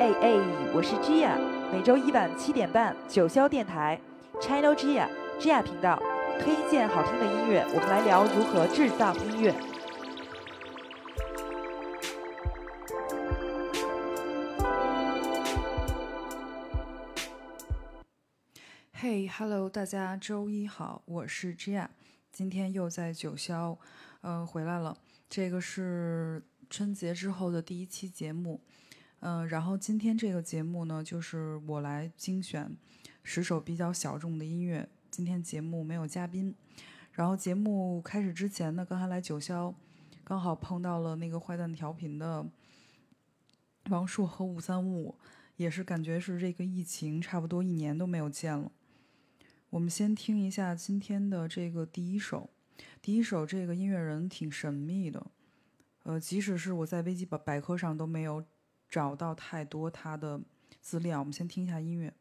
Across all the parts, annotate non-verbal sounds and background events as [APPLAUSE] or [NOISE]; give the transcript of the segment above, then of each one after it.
哎哎，我是 Gia，每周一晚七点半，九霄电台，Channel Gia，Gia 频道，推荐好听的音乐，我们来聊如何制造音乐。嘿，Hello，大家周一好，我是 Gia，今天又在九霄，呃，回来了。这个是春节之后的第一期节目。嗯，然后今天这个节目呢，就是我来精选十首比较小众的音乐。今天节目没有嘉宾，然后节目开始之前呢，刚才来九霄，刚好碰到了那个坏蛋调频的王硕和五三五，也是感觉是这个疫情差不多一年都没有见了。我们先听一下今天的这个第一首，第一首这个音乐人挺神秘的，呃，即使是我在维基百百科上都没有。找到太多他的资料，我们先听一下音乐。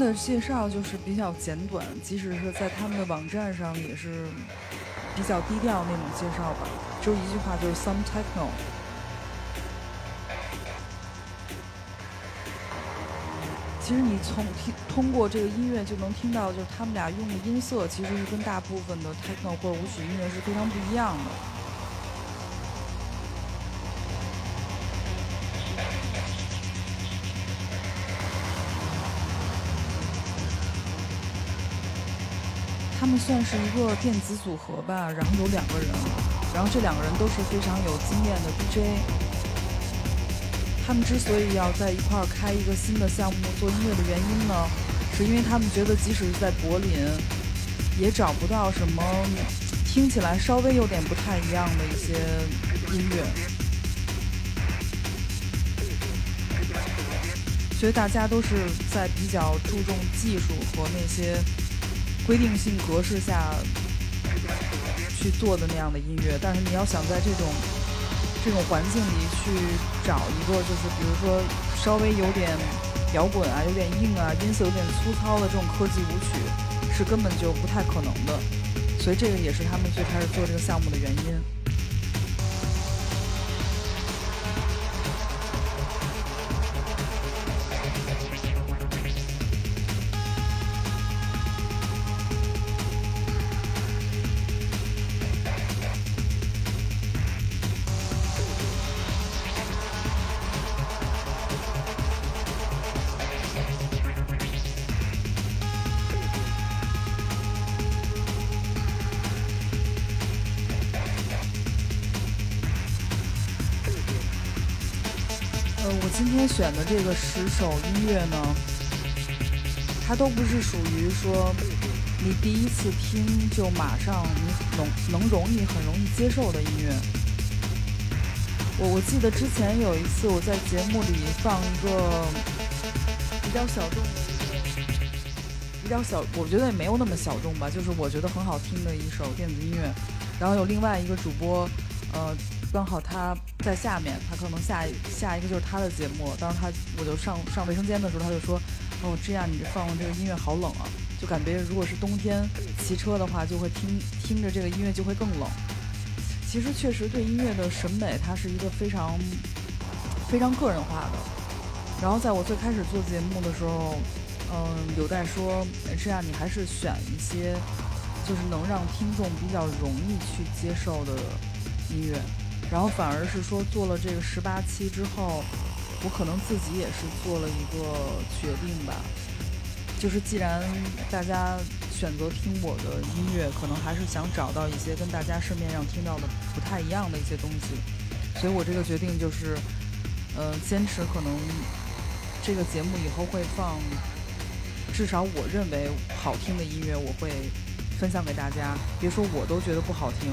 的介绍就是比较简短，即使是在他们的网站上也是比较低调那种介绍吧，就一句话就是 some techno。其实你从听通过这个音乐就能听到，就是他们俩用的音色其实是跟大部分的 techno 或者舞曲音乐是非常不一样的。算是一个电子组合吧，然后有两个人，然后这两个人都是非常有经验的 DJ。他们之所以要在一块儿开一个新的项目做音乐的原因呢，是因为他们觉得即使是在柏林，也找不到什么听起来稍微有点不太一样的一些音乐。所以大家都是在比较注重技术和那些规定性格式下去做的那样的音乐。但是你要想在这种这种环境里去找一个，就是比如说稍微有点摇滚啊、有点硬啊、音色有点粗糙的这种科技舞曲，是根本就不太可能的。所以这个也是他们最开始做这个项目的原因。我今天选的这个十首音乐呢，它都不是属于说你第一次听就马上你能能容易很容易接受的音乐。我我记得之前有一次我在节目里放一个比较小众，比较小，我觉得也没有那么小众吧，就是我觉得很好听的一首电子音乐，然后有另外一个主播，呃。刚好他在下面，他可能下下一个就是他的节目。当时他我就上上卫生间的时候，他就说：“哦，这样你放这个音乐好冷啊，就感觉如果是冬天骑车的话，就会听听着这个音乐就会更冷。”其实确实对音乐的审美，它是一个非常非常个人化的。然后在我最开始做节目的时候，嗯，有在说这样你还是选一些就是能让听众比较容易去接受的音乐。然后反而是说做了这个十八期之后，我可能自己也是做了一个决定吧，就是既然大家选择听我的音乐，可能还是想找到一些跟大家市面上听到的不太一样的一些东西，所以我这个决定就是，呃，坚持可能这个节目以后会放至少我认为好听的音乐，我会分享给大家，别说我都觉得不好听，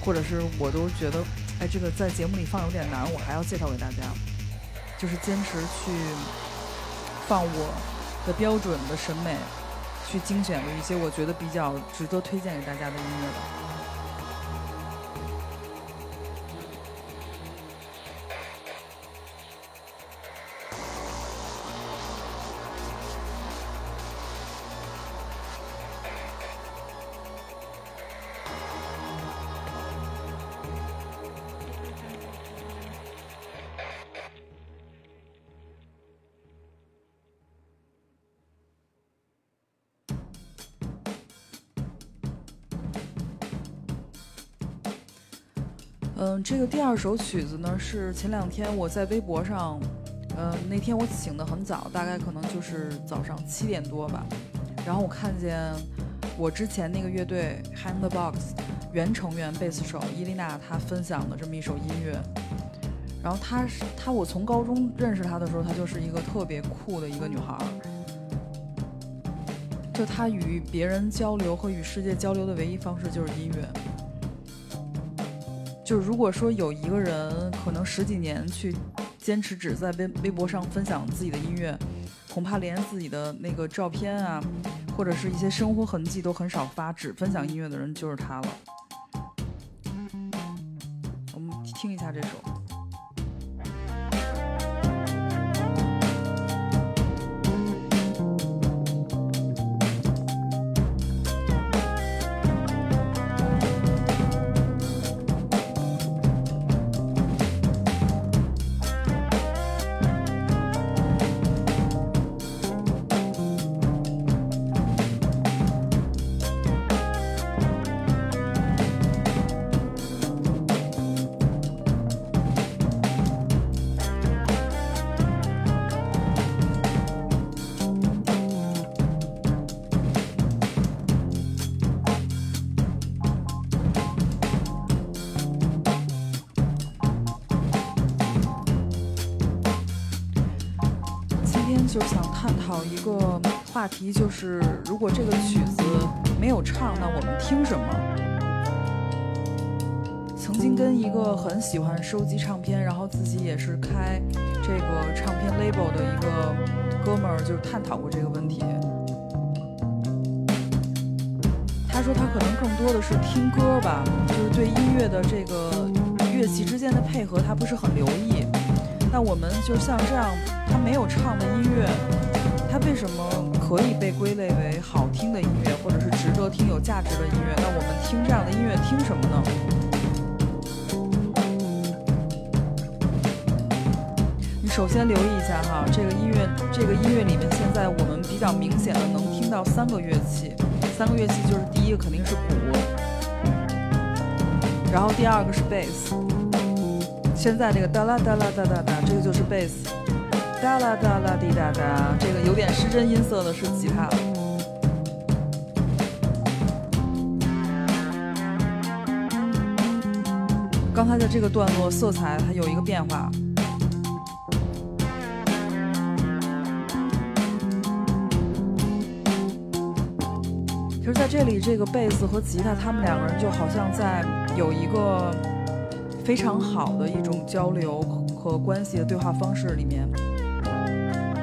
或者是我都觉得。哎，这个在节目里放有点难，我还要介绍给大家，就是坚持去放我的标准的审美，去精选了一些我觉得比较值得推荐给大家的音乐吧。嗯，这个第二首曲子呢，是前两天我在微博上，嗯，那天我醒得很早，大概可能就是早上七点多吧，然后我看见我之前那个乐队 Handbox 原成员贝斯手伊丽娜她分享的这么一首音乐，然后她是她，我从高中认识她的时候，她就是一个特别酷的一个女孩，就她与别人交流和与世界交流的唯一方式就是音乐。就如果说有一个人可能十几年去坚持只在微微博上分享自己的音乐，恐怕连自己的那个照片啊，或者是一些生活痕迹都很少发，只分享音乐的人就是他了。题，就是如果这个曲子没有唱，那我们听什么？曾经跟一个很喜欢收集唱片，然后自己也是开这个唱片 label 的一个哥们儿，就是探讨过这个问题。他说他可能更多的是听歌吧，就是对音乐的这个乐器之间的配合他不是很留意。那我们就像这样，他没有唱的音乐，他为什么可以被归类为好听的音乐，或者是值得听、有价值的音乐？那我们听这样的音乐听什么呢？你首先留意一下哈，这个音乐，这个音乐里面现在我们比较明显的能听到三个乐器，三个乐器就是第一个肯定是鼓，然后第二个是贝斯。现在这个哒啦哒啦哒哒哒，这个就是贝斯；哒啦哒啦滴哒哒，这个有点失真音色的是吉他。刚才的这个段落色彩它有一个变化，其实在这里，这个贝斯和吉他他们两个人就好像在有一个。非常好的一种交流和关系的对话方式里面，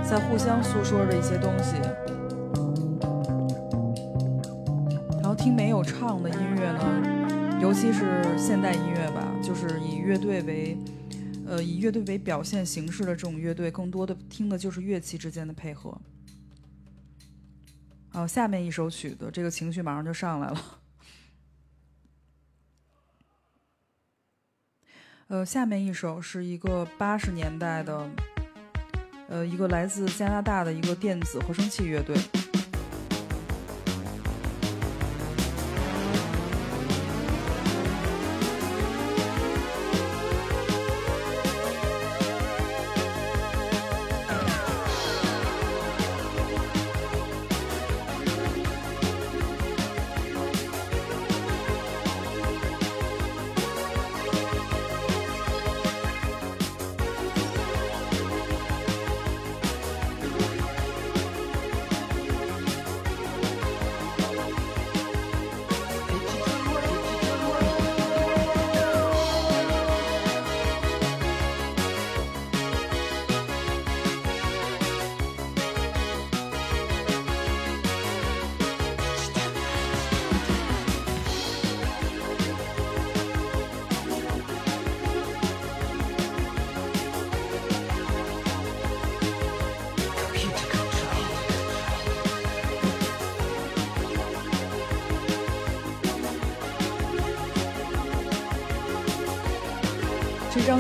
在互相诉说着一些东西，然后听没有唱的音乐呢，尤其是现代音乐吧，就是以乐队为，呃，以乐队为表现形式的这种乐队，更多的听的就是乐器之间的配合。好，下面一首曲子，这个情绪马上就上来了。[LAUGHS] 呃，下面一首是一个八十年代的，呃，一个来自加拿大的一个电子合成器乐队。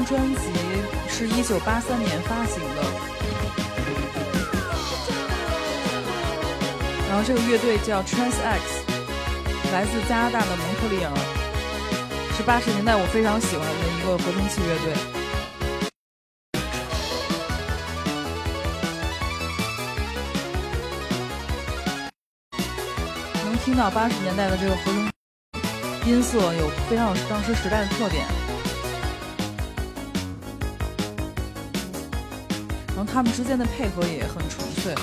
专辑是一九八三年发行的，然后这个乐队叫 Trans X，来自加拿大的蒙特利尔，是八十年代我非常喜欢的一个合成器乐队。能听到八十年代的这个合成音色有非常有当时时代的特点。他们之间的配合也很纯粹。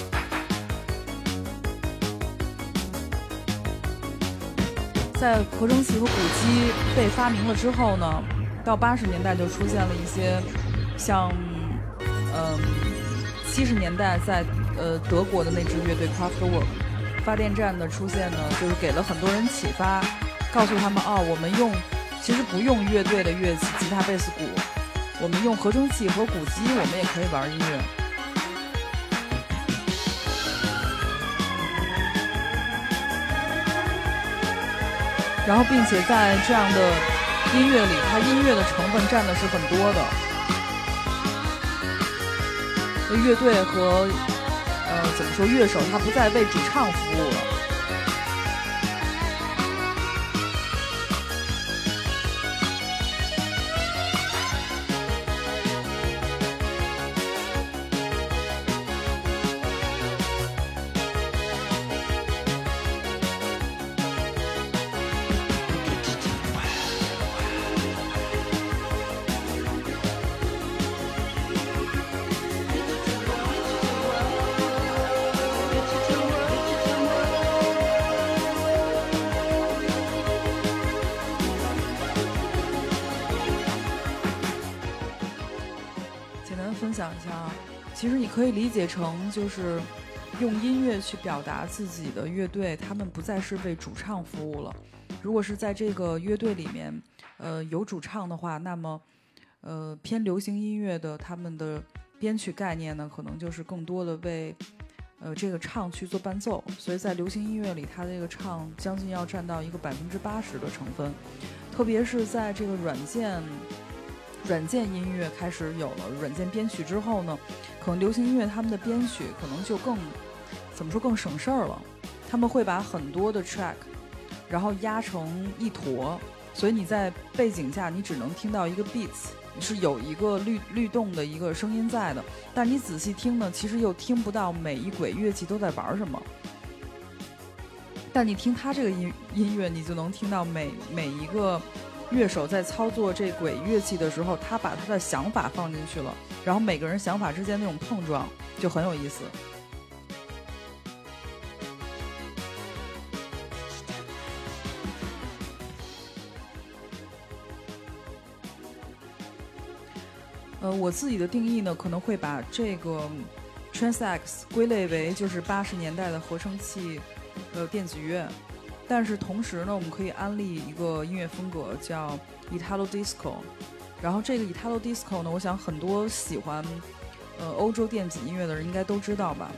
在合成器和鼓机被发明了之后呢，到八十年代就出现了一些像，嗯，七十年代在呃德国的那支乐队 Kraftwerk 发电站的出现呢，就是给了很多人启发，告诉他们哦，我们用其实不用乐队的乐器，吉他、贝斯、鼓。我们用合成器和鼓机，我们也可以玩音乐。然后，并且在这样的音乐里，它音乐的成分占的是很多的。乐队和呃，怎么说，乐手他不再为主唱服务了。可以理解成就是用音乐去表达自己的乐队，他们不再是为主唱服务了。如果是在这个乐队里面，呃，有主唱的话，那么呃偏流行音乐的他们的编曲概念呢，可能就是更多的为呃这个唱去做伴奏。所以在流行音乐里，它这个唱将近要占到一个百分之八十的成分，特别是在这个软件。软件音乐开始有了软件编曲之后呢，可能流行音乐他们的编曲可能就更怎么说更省事儿了。他们会把很多的 track，然后压成一坨，所以你在背景下你只能听到一个 beats，是有一个律律动的一个声音在的。但你仔细听呢，其实又听不到每一轨乐器都在玩什么。但你听他这个音音乐，你就能听到每每一个。乐手在操作这轨乐器的时候，他把他的想法放进去了，然后每个人想法之间那种碰撞就很有意思。呃，我自己的定义呢，可能会把这个 Transax 归类为就是八十年代的合成器，呃，电子乐。但是同时呢，我们可以安利一个音乐风格叫 Italo Disco，然后这个 Italo Disco 呢，我想很多喜欢呃欧洲电子音乐的人应该都知道吧。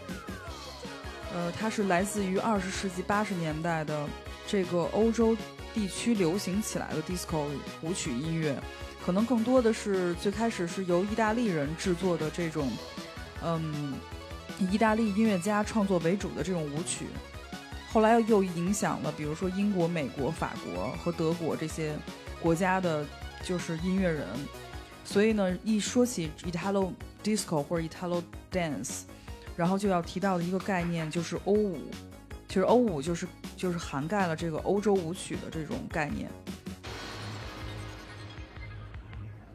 呃，它是来自于二十世纪八十年代的这个欧洲地区流行起来的 disco 舞曲音乐，可能更多的是最开始是由意大利人制作的这种嗯意大利音乐家创作为主的这种舞曲。后来又影响了，比如说英国、美国、法国和德国这些国家的，就是音乐人。所以呢，一说起 Italo Disco 或者 Italo Dance，然后就要提到的一个概念就是欧舞。其实欧舞就是就是涵盖了这个欧洲舞曲的这种概念。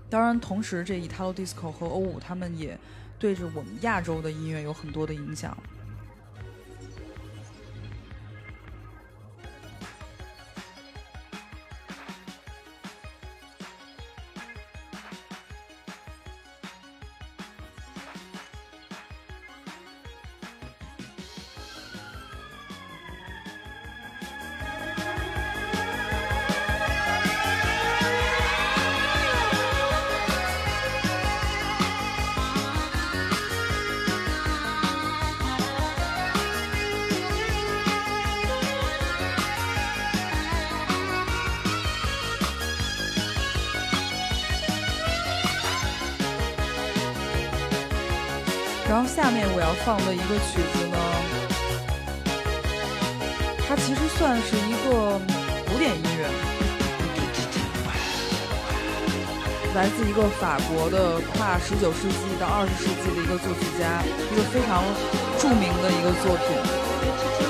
当然，同时这 Italo Disco 和欧舞，他们也对着我们亚洲的音乐有很多的影响。然后下面我要放的一个曲子呢，它其实算是一个古典音乐，来自一个法国的跨十九世纪到二十世纪的一个作曲家，一个非常著名的一个作品。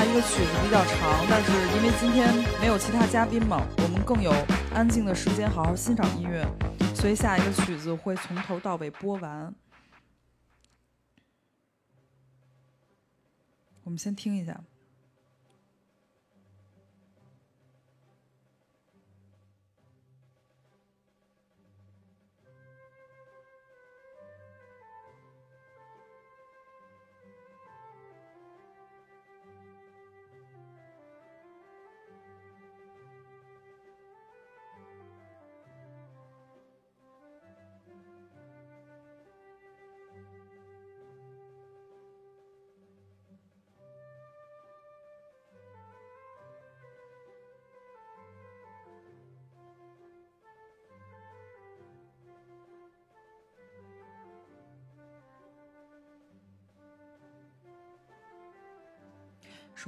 下一个曲子比较长，但是因为今天没有其他嘉宾嘛，我们更有安静的时间好好欣赏音乐，所以下一个曲子会从头到尾播完。我们先听一下。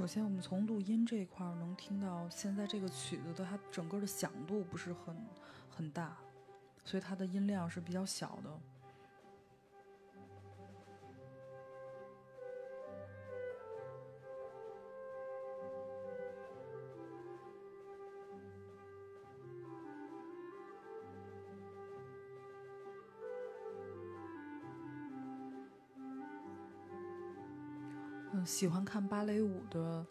首先，我们从录音这一块能听到，现在这个曲子的它整个的响度不是很很大，所以它的音量是比较小的。喜欢看芭蕾舞的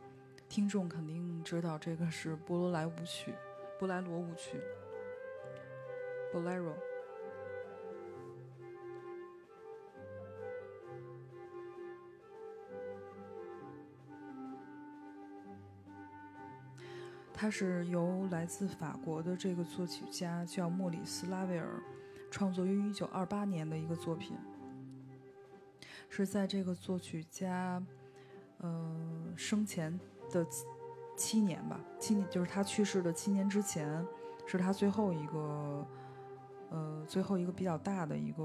听众肯定知道，这个是波罗莱舞曲，波莱罗舞曲，Bolero。它是由来自法国的这个作曲家叫莫里斯·拉威尔创作于一九二八年的一个作品，是在这个作曲家呃生前的七年吧，七年就是他去世的七年之前，是他最后一个呃最后一个比较大的一个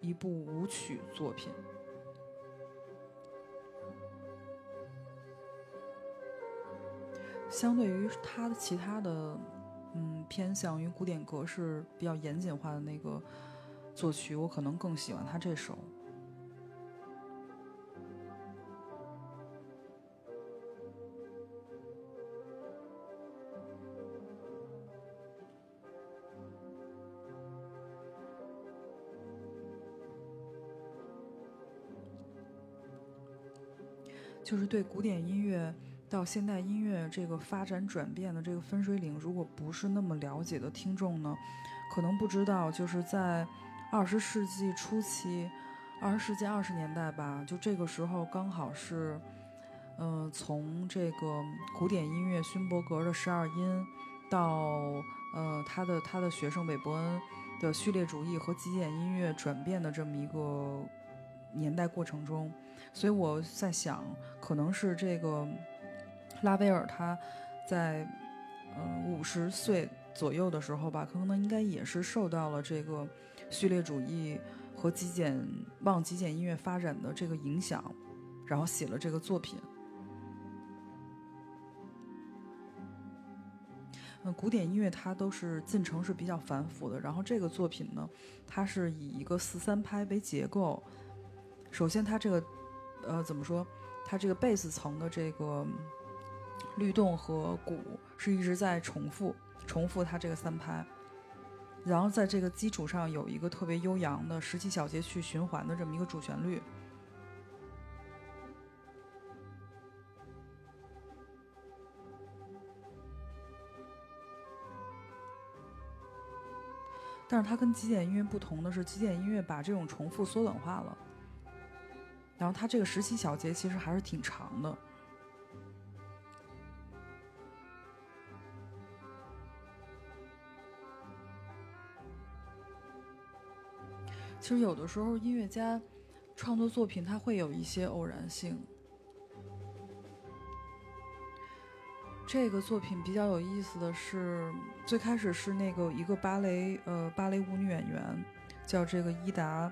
一部舞曲作品。相对于他的其他的，嗯，偏向于古典格式比较严谨化的那个作曲，我可能更喜欢他这首。就是对古典音乐。到现代音乐这个发展转变的这个分水岭，如果不是那么了解的听众呢，可能不知道，就是在二十世纪初期，二十世纪二十年代吧，就这个时候刚好是，嗯，从这个古典音乐勋伯格的十二音，到呃他的他的学生韦伯恩的序列主义和极简音乐转变的这么一个年代过程中，所以我在想，可能是这个。拉威尔他在嗯五十岁左右的时候吧，可能应该也是受到了这个序列主义和极简往极简音乐发展的这个影响，然后写了这个作品。嗯，古典音乐它都是进程是比较繁复的，然后这个作品呢，它是以一个四三拍为结构。首先，它这个呃怎么说？它这个贝斯层的这个。律动和鼓是一直在重复，重复它这个三拍，然后在这个基础上有一个特别悠扬的十七小节去循环的这么一个主旋律。但是它跟极简音乐不同的是，极简音乐把这种重复缩短化了，然后它这个十七小节其实还是挺长的。其实有的时候，音乐家创作作品，他会有一些偶然性。这个作品比较有意思的是，最开始是那个一个芭蕾呃芭蕾舞女演员，叫这个伊达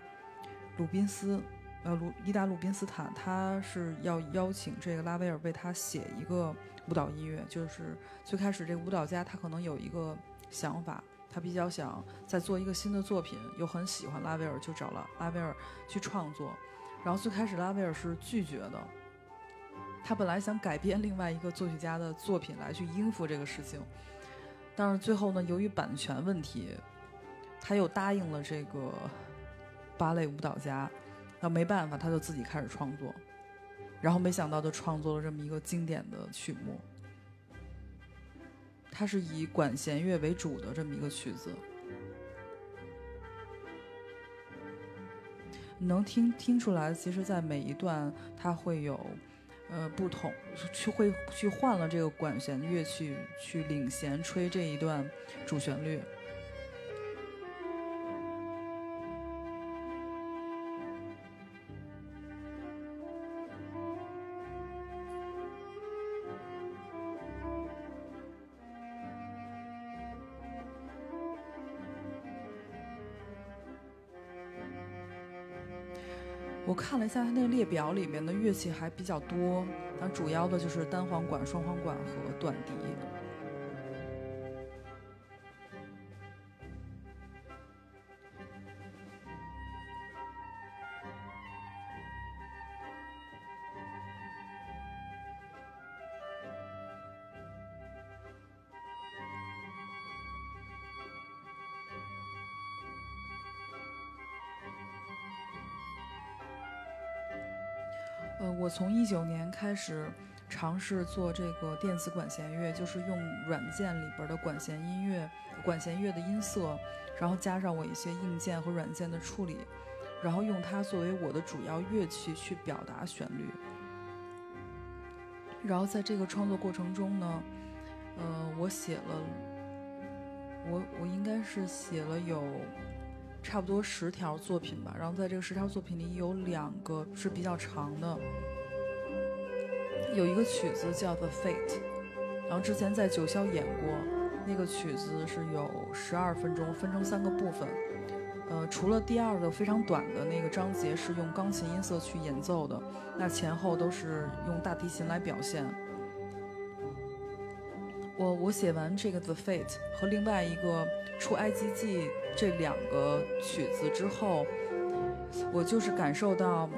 鲁宾斯，呃鲁伊达鲁宾斯坦，他是要邀请这个拉威尔为他写一个舞蹈音乐。就是最开始这个舞蹈家他可能有一个想法。他比较想再做一个新的作品，又很喜欢拉威尔，就找了拉威尔去创作。然后最开始拉威尔是拒绝的，他本来想改编另外一个作曲家的作品来去应付这个事情，但是最后呢，由于版权问题，他又答应了这个芭蕾舞蹈家。那没办法，他就自己开始创作，然后没想到就创作了这么一个经典的曲目。它是以管弦乐为主的这么一个曲子，能听听出来，其实，在每一段它会有，呃，不同，去会去换了这个管弦乐器去领衔吹这一段主旋律。看了一下它那个列表里面的乐器还比较多，但主要的就是单簧管、双簧管和短笛。我从一九年开始尝试做这个电子管弦乐，就是用软件里边的管弦音乐、管弦乐的音色，然后加上我一些硬件和软件的处理，然后用它作为我的主要乐器去表达旋律。然后在这个创作过程中呢，呃，我写了，我我应该是写了有。差不多十条作品吧，然后在这个十条作品里有两个是比较长的，有一个曲子叫《The Fate》，然后之前在九霄演过，那个曲子是有十二分钟，分成三个部分，呃，除了第二个非常短的那个章节是用钢琴音色去演奏的，那前后都是用大提琴来表现。我我写完这个《The Fate》和另外一个《出埃及记》。这两个曲子之后，我就是感受到，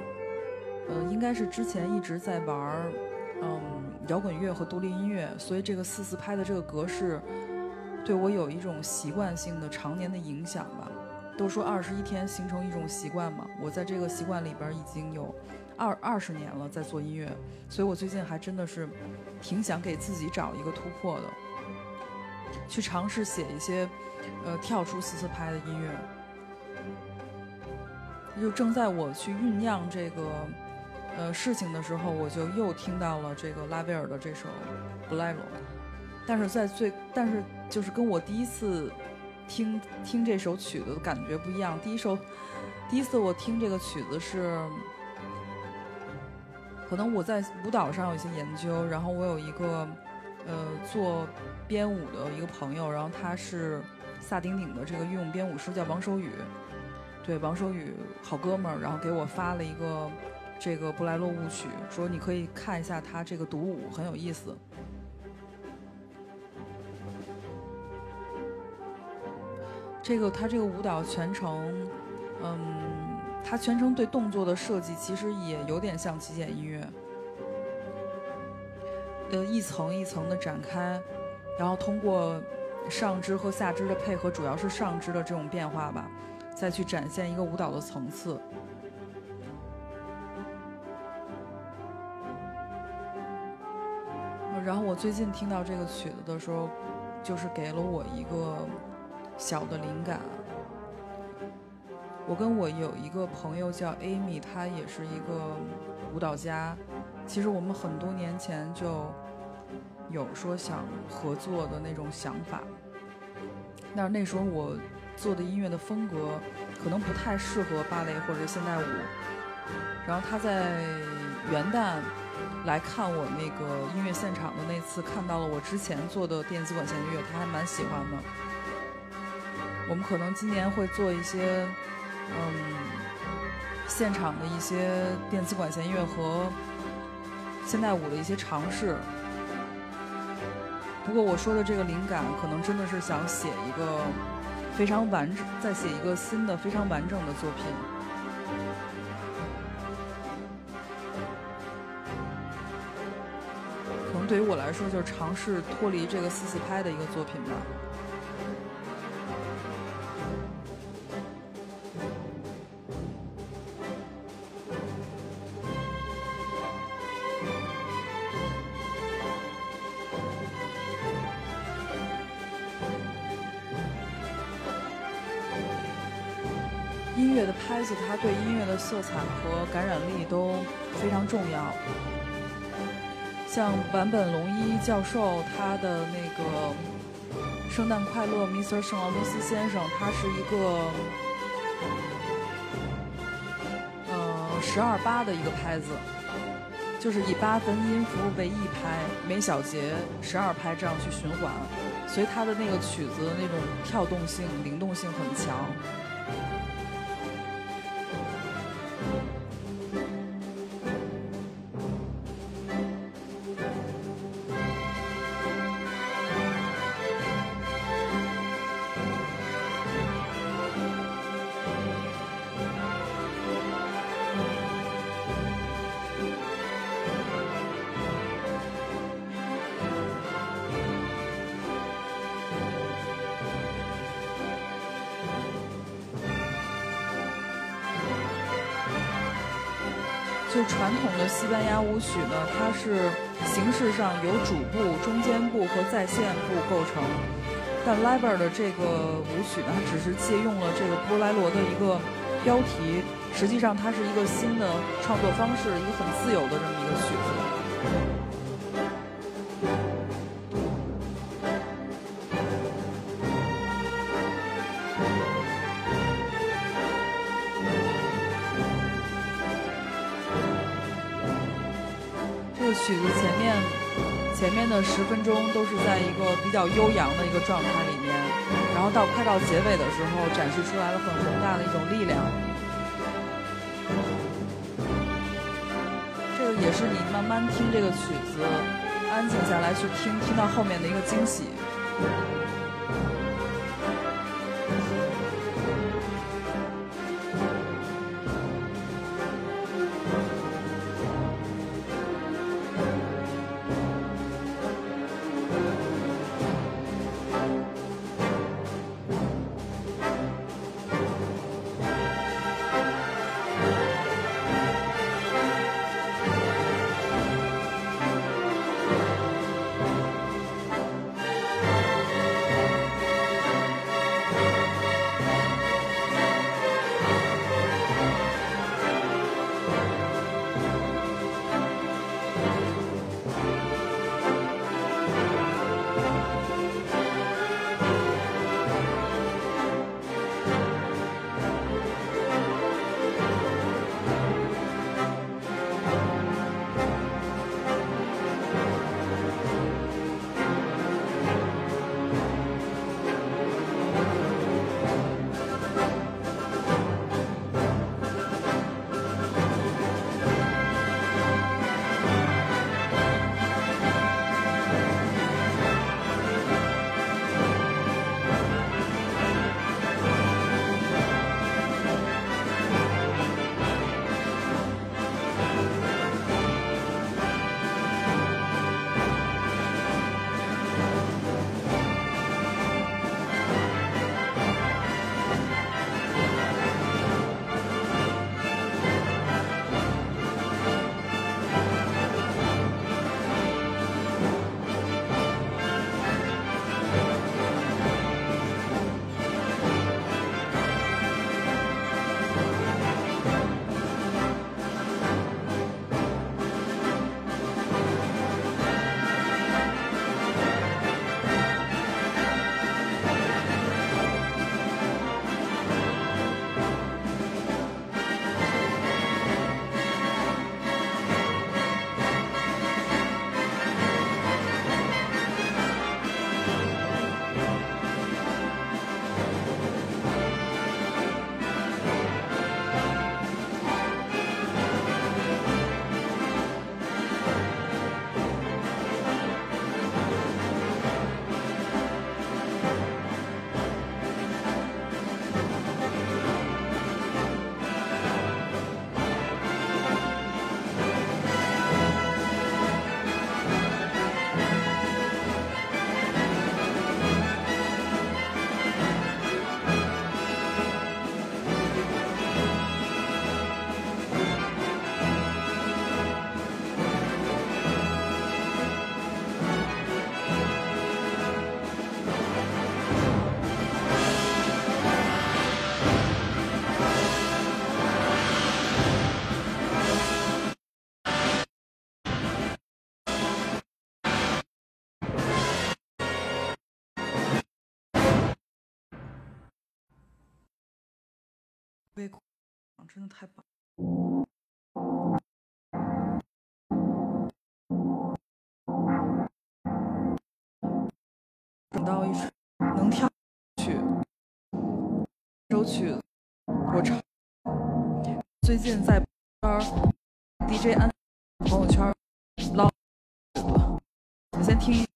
呃，应该是之前一直在玩嗯，摇滚乐和独立音乐，所以这个四四拍的这个格式，对我有一种习惯性的常年的影响吧。都说二十一天形成一种习惯嘛，我在这个习惯里边已经有二二十年了，在做音乐，所以我最近还真的是挺想给自己找一个突破的，去尝试写一些。呃，跳出四四拍的音乐，就正在我去酝酿这个呃事情的时候，我就又听到了这个拉威尔的这首《布莱罗》，但是在最，但是就是跟我第一次听听这首曲子的感觉不一样。第一首，第一次我听这个曲子是，可能我在舞蹈上有一些研究，然后我有一个呃做编舞的一个朋友，然后他是。萨顶顶的这个御用编舞师叫王守宇，对王守宇好哥们儿，然后给我发了一个这个布莱洛舞曲，说你可以看一下他这个独舞很有意思。这个他这个舞蹈全程，嗯，他全程对动作的设计其实也有点像极简音乐，呃，一层一层的展开，然后通过。上肢和下肢的配合，主要是上肢的这种变化吧，再去展现一个舞蹈的层次。然后我最近听到这个曲子的时候，就是给了我一个小的灵感。我跟我有一个朋友叫 Amy，她也是一个舞蹈家。其实我们很多年前就。有说想合作的那种想法，但是那时候我做的音乐的风格可能不太适合芭蕾或者现代舞。然后他在元旦来看我那个音乐现场的那次，看到了我之前做的电子管弦乐，他还蛮喜欢的。我们可能今年会做一些嗯现场的一些电子管弦乐和现代舞的一些尝试。不过我说的这个灵感，可能真的是想写一个非常完整，再写一个新的非常完整的作品。对于我来说，就是尝试脱离这个四四拍的一个作品吧。音乐的拍子，它对音乐的色彩和感染力都非常重要。像坂本龙一教授，他的那个《圣诞快乐，Mr. 圣劳伦斯先生》，他是一个呃十二八的一个拍子，就是以八分音符为一拍，每小节十二拍这样去循环，所以他的那个曲子那种跳动性、灵动性很强。就传统的西班牙舞曲呢，它是形式上由主部、中间部和在线部构成。但 Liber 的这个舞曲呢，它只是借用了这个波莱罗的一个标题，实际上它是一个新的创作方式，一个很自由的这么一个曲子。的十分钟都是在一个比较悠扬的一个状态里面，然后到快到结尾的时候，展示出来了很宏大的一种力量。这个也是你慢慢听这个曲子，安静下来去听，听到后面的一个惊喜。真的太棒！等到一首能跳曲，首曲我唱。最近在圈 DJ 安朋友圈捞，我先听。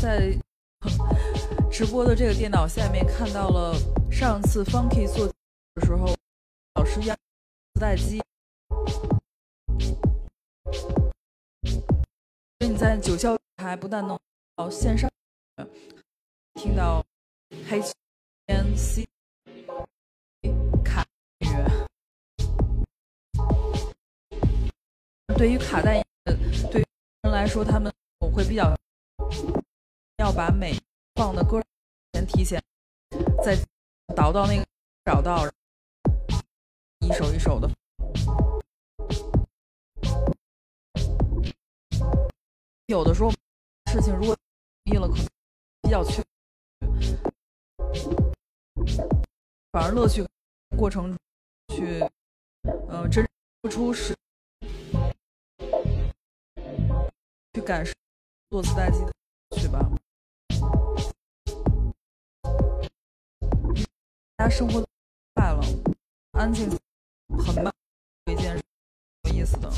在 [LAUGHS] 直播的这个电脑下面看到了上次 Funky 做的时候，老师压磁带机，所以你在九霄台不但能到线上听到黑天 C 卡，对于卡带，对于人来说，他们会比较要把每放的歌先提前再导到那个找到，一首一首的。有的时候事情如果易了，可能比较缺，反而乐趣过程去，嗯，真付出是去感受做磁带机的去吧。大家生活快了，安静很慢，一件事有意思的。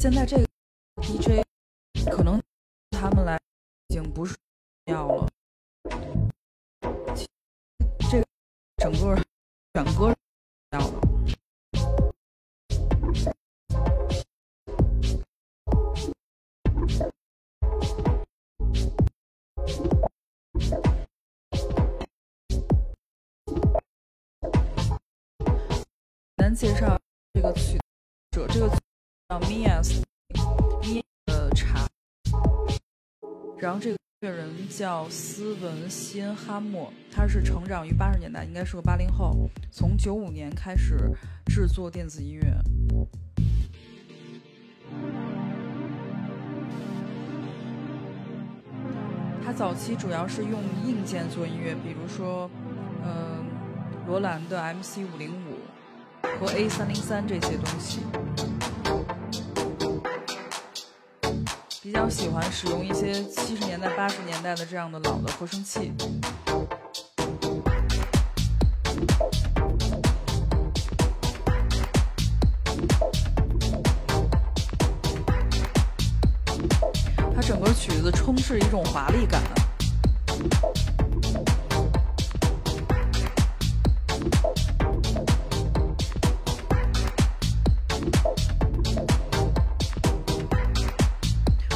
现在这个 DJ 可能他们来已经不是要了，整个整个选歌要的。咱介绍这个曲者，这个叫 Mias Mia 的茶，然后这个乐人叫斯文辛哈默，他是成长于八十年代，应该是个八零后，从九五年开始制作电子音乐。他早期主要是用硬件做音乐，比如说，嗯、罗兰的 MC 五零五和 A 三零三这些东西。比较喜欢使用一些七十年代、八十年代的这样的老的合成器。它整个曲子充斥一种华丽感。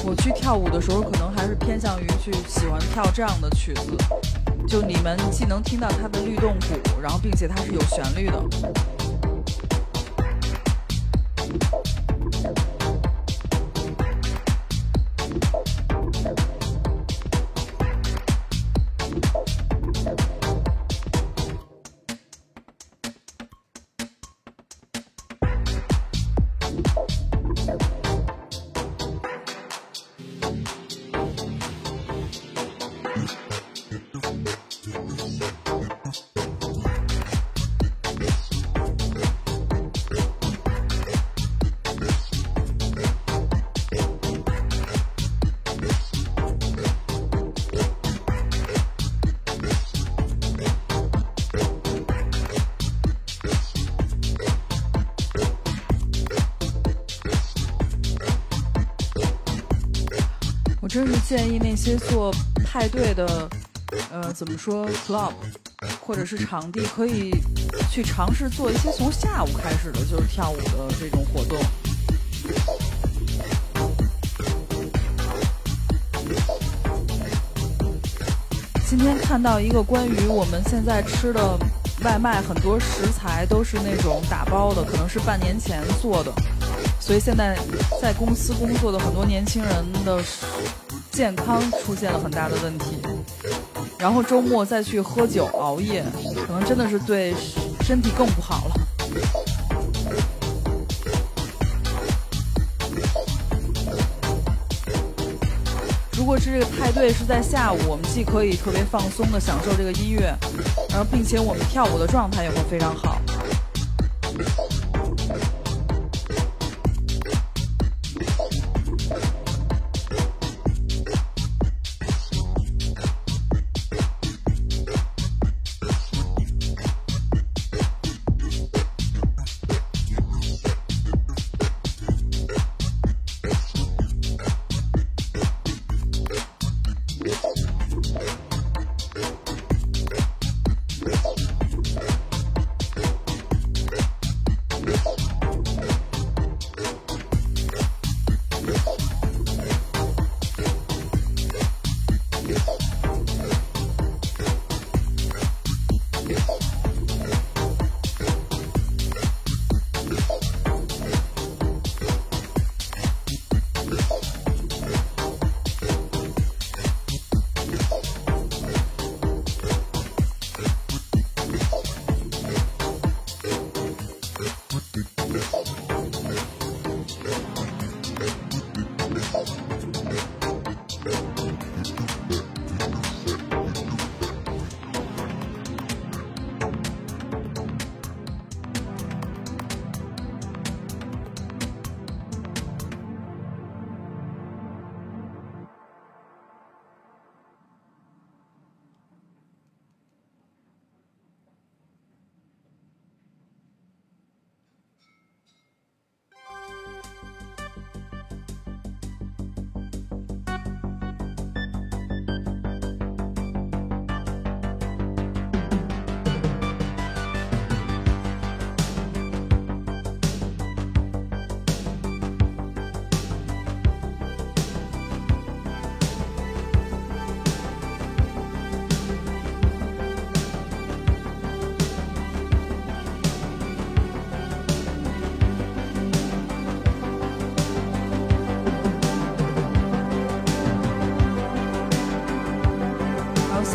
我去跳舞的时候，可能还是偏向于去喜欢跳这样的曲子，就你们既能听到它的律动鼓，然后并且它是有旋律的。些做派对的，呃，怎么说 club，或者是场地，可以去尝试做一些从下午开始的，就是跳舞的这种活动。今天看到一个关于我们现在吃的外卖，很多食材都是那种打包的，可能是半年前做的。所以现在在公司工作的很多年轻人的健康出现了很大的问题，然后周末再去喝酒熬夜，可能真的是对身体更不好了。如果是这个派对是在下午，我们既可以特别放松的享受这个音乐，然后并且我们跳舞的状态也会非常好。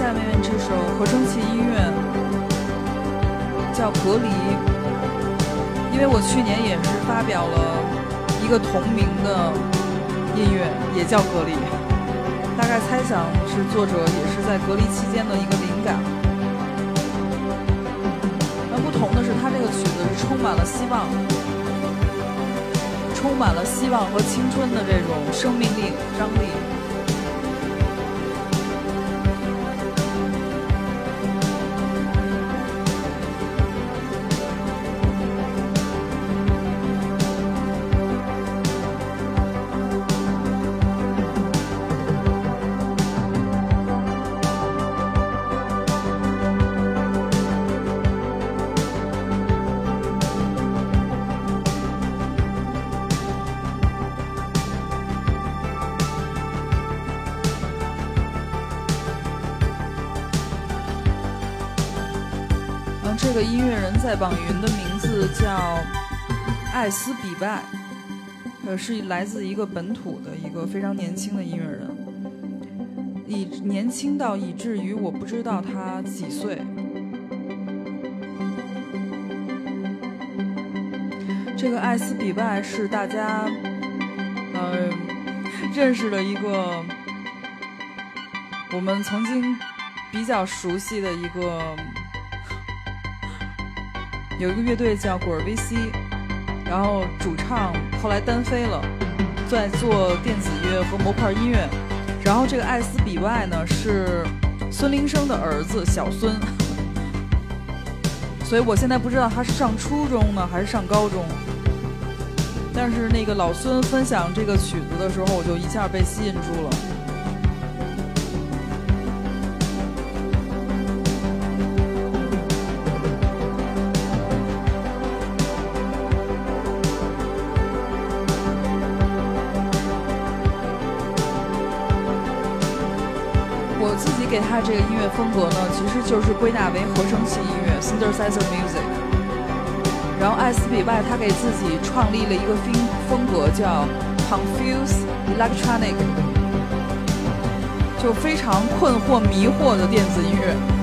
下面这首合成器音乐叫《隔离》，因为我去年也是发表了一个同名的音乐，也叫《隔离》。大概猜想是作者也是在隔离期间的一个灵感。那不同的是，他这个曲子是充满了希望，充满了希望和青春的这种生命力、张力。在榜云的名字叫艾斯比拜，呃，是来自一个本土的一个非常年轻的音乐人，以年轻到以至于我不知道他几岁。这个艾斯比拜是大家呃认识的一个我们曾经比较熟悉的一个。有一个乐队叫果儿 VC，然后主唱后来单飞了，在做电子乐和模块音乐。然后这个艾斯比外呢是孙铃声的儿子小孙，[LAUGHS] 所以我现在不知道他是上初中呢还是上高中。但是那个老孙分享这个曲子的时候，我就一下被吸引住了。这个音乐风格呢，其实就是归纳为合成器音乐 （synthesizer music）。然后艾斯比外他给自己创立了一个风风格叫 “confuse electronic”，就非常困惑、迷惑的电子音乐。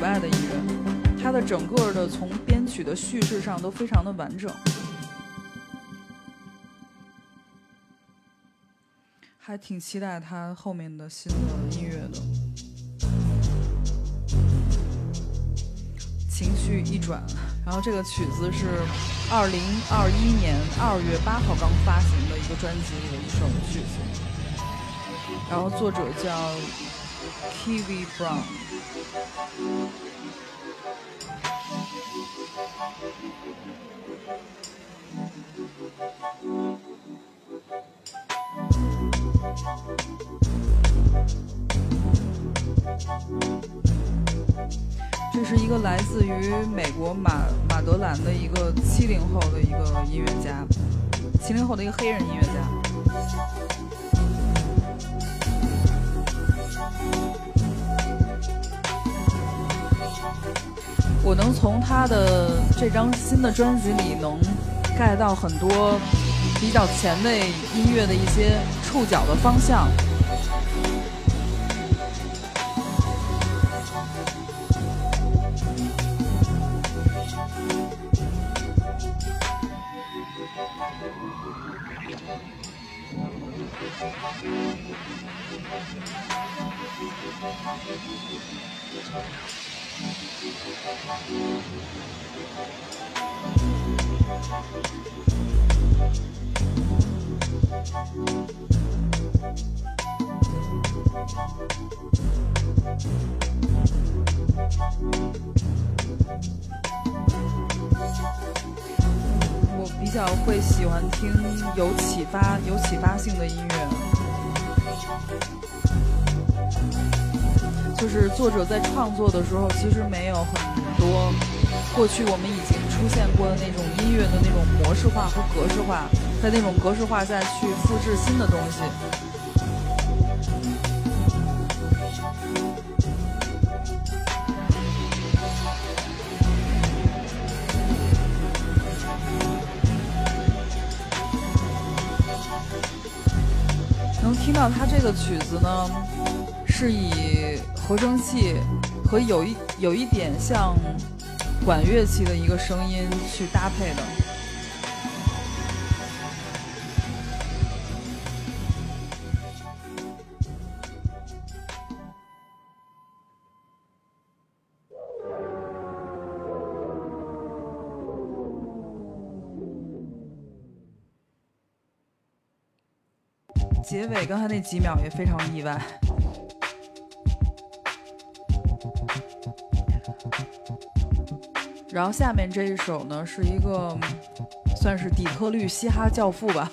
外的音乐。他的整个的从编曲的叙事上都非常的完整，还挺期待他后面的新的音乐的。情绪一转，然后这个曲子是二零二一年二月八号刚发行的一个专辑里的一首曲子。然后作者叫 Kiwi Brown。这是一个来自于美国马马德兰的一个七零后的一个音乐家，七零后的一个黑人音乐家。我能从他的这张新的专辑里能 get 到很多比较前卫音乐的一些触角的方向。我比较会喜欢听有启发、有启发性的音乐，就是作者在创作的时候，其实没有很多过去我们已经出现过的那种音乐的那种模式化和格式化，在那种格式化再去复制新的东西。能听到它这个曲子呢，是以合声器和有一有一点像管乐器的一个声音去搭配的。结尾刚才那几秒也非常意外。然后下面这一首呢，是一个算是底特律嘻哈教父吧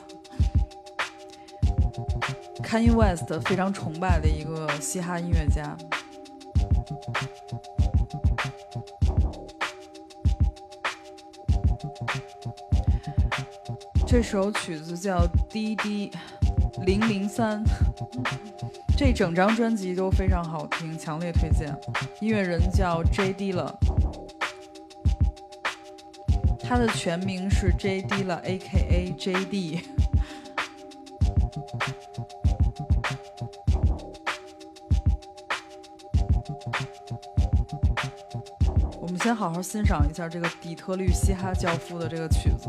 ，Kanye West 非常崇拜的一个嘻哈音乐家。这首曲子叫《DD 零零三》，这整张专辑都非常好听，强烈推荐。音乐人叫 J.D 了。他的全名是 J.D 了，A.K.A. J.D。我们先好好欣赏一下这个底特律嘻哈教父的这个曲子。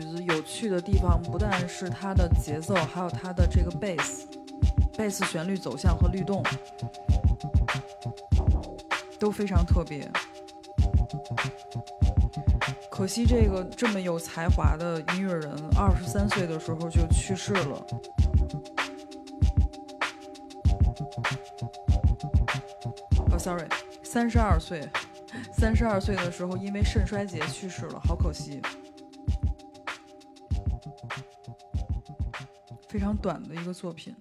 子有趣的地方，不但是它的节奏，还有它的这个贝斯、贝斯旋律走向和律动都非常特别。可惜这个这么有才华的音乐人，二十三岁的时候就去世了。哦，sorry，三十二岁，三十二岁的时候因为肾衰竭去世了，好可惜。非常短的一个作品。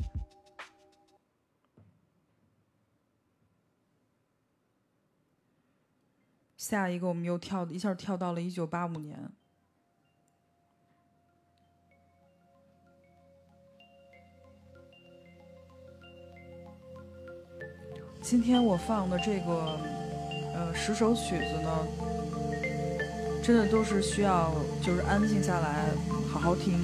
下一个，我们又跳一下跳到了一九八五年。今天我放的这个呃十首曲子呢，真的都是需要就是安静下来好好听。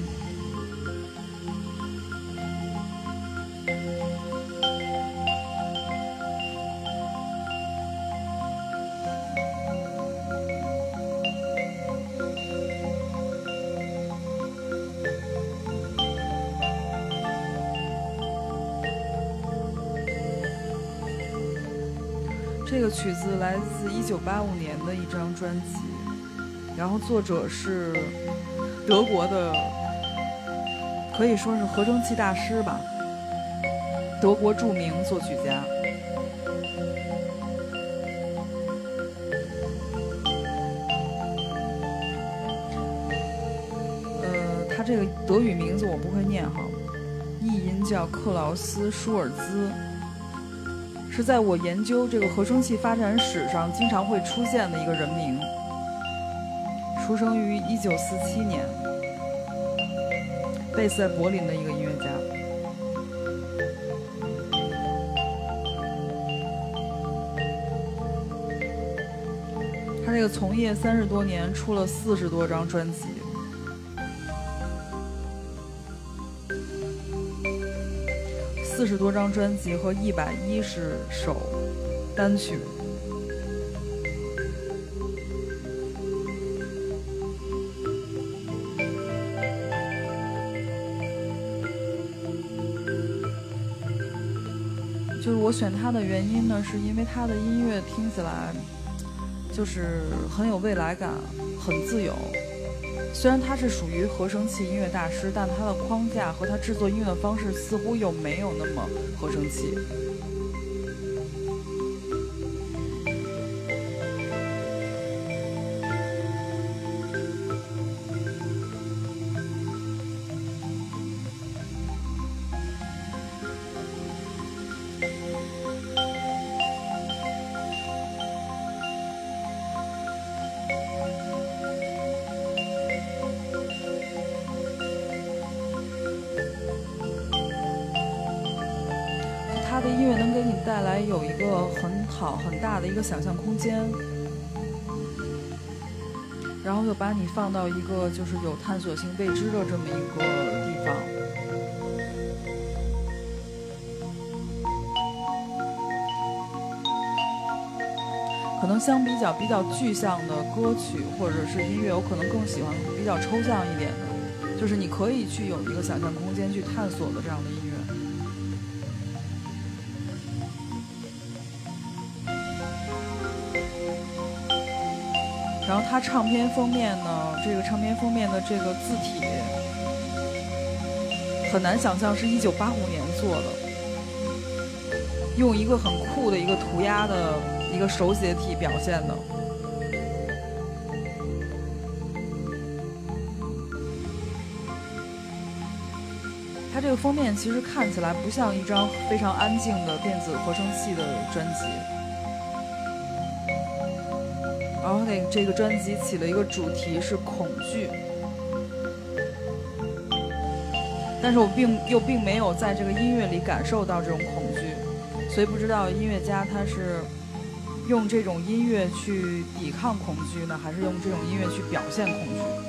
九八五年的一张专辑，然后作者是德国的，可以说是合成器大师吧，德国著名作曲家。呃，他这个德语名字我不会念哈，译音叫克劳斯·舒尔兹。是在我研究这个合成器发展史上经常会出现的一个人名。出生于一九四七年，贝斯在柏林的一个音乐家。他这个从业三十多年，出了四十多张专辑，四十多张专辑和一百一十首单曲。就是我选他的原因呢，是因为他的音乐听起来就是很有未来感，很自由。虽然他是属于和声器音乐大师，但他的框架和他制作音乐的方式似乎又没有那么和声器。一个想象空间，然后又把你放到一个就是有探索性未知的这么一个地方。可能相比较比较具象的歌曲或者是音乐，我可能更喜欢比较抽象一点的，就是你可以去有一个想象空间去探索的这样的音乐。然后它唱片封面呢，这个唱片封面的这个字体很难想象是一九八五年做的，用一个很酷的一个涂鸦的一个手写体表现的。它这个封面其实看起来不像一张非常安静的电子合成器的专辑。然后那这个专辑起了一个主题是恐惧，但是我并又并没有在这个音乐里感受到这种恐惧，所以不知道音乐家他是用这种音乐去抵抗恐惧呢，还是用这种音乐去表现恐惧？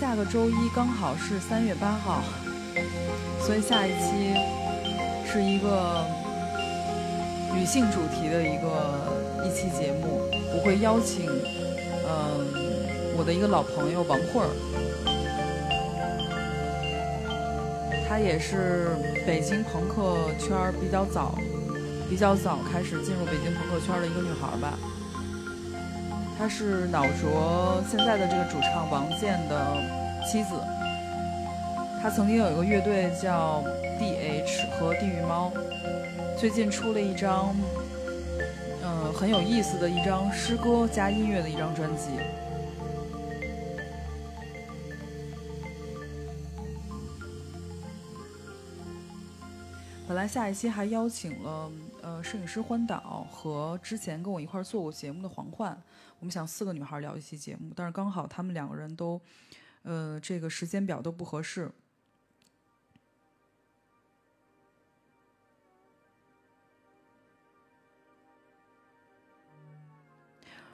下个周一刚好是三月八号，所以下一期是一个女性主题的一个一期节目，我会邀请嗯我的一个老朋友王慧儿，她也是北京朋克圈比较早、比较早开始进入北京朋克圈的一个女孩儿吧。她是脑浊现在的这个主唱王健的妻子。他曾经有一个乐队叫 DH 和地狱猫，最近出了一张，嗯，很有意思的一张诗歌加音乐的一张专辑。本来下一期还邀请了。呃摄影师欢导和之前跟我一块做过节目的黄焕，我们想四个女孩聊一期节目，但是刚好他们两个人都呃这个时间表都不合适。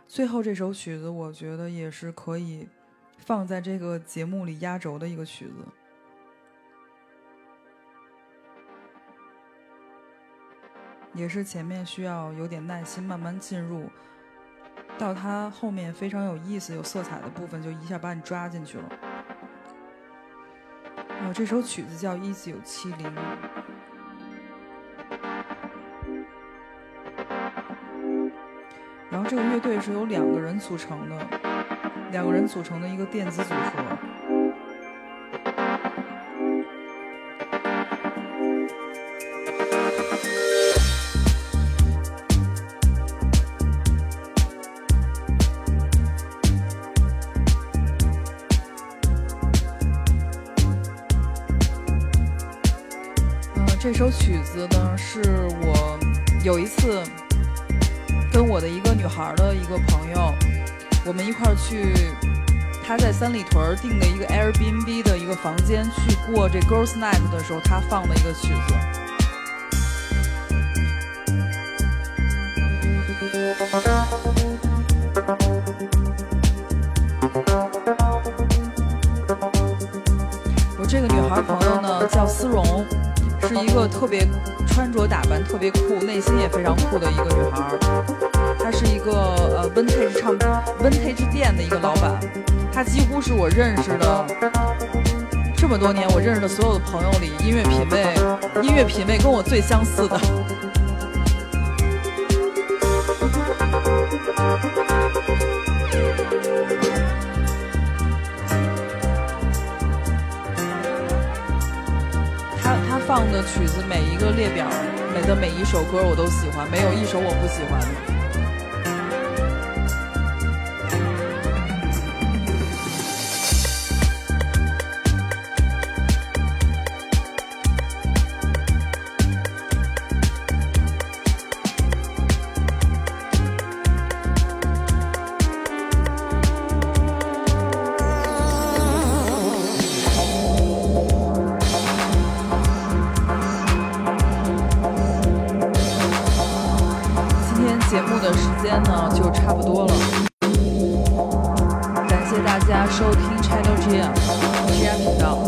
最后这首曲子，我觉得也是可以放在这个节目里压轴的一个曲子。也是前面需要有点耐心，慢慢进入，到它后面非常有意思、有色彩的部分，就一下把你抓进去了。哦，这首曲子叫《一九七零》，然后这个乐队是由两个人组成的，两个人组成的一个电子组合。有一次跟我的一个女孩的一个朋友，我们一块儿去她在三里屯订的一个 Airbnb 的一个房间去过这 Girls Night 的时候，她放的一个曲子。特别穿着打扮特别酷，内心也非常酷的一个女孩。她是一个呃 vintage 唱 vintage 店的一个老板，她几乎是我认识的这么多年我认识的所有的朋友里，音乐品味音乐品味跟我最相似的。曲子每一个列表，每的每一首歌我都喜欢，没有一首我不喜欢的。谢谢大家收听 china journal 频道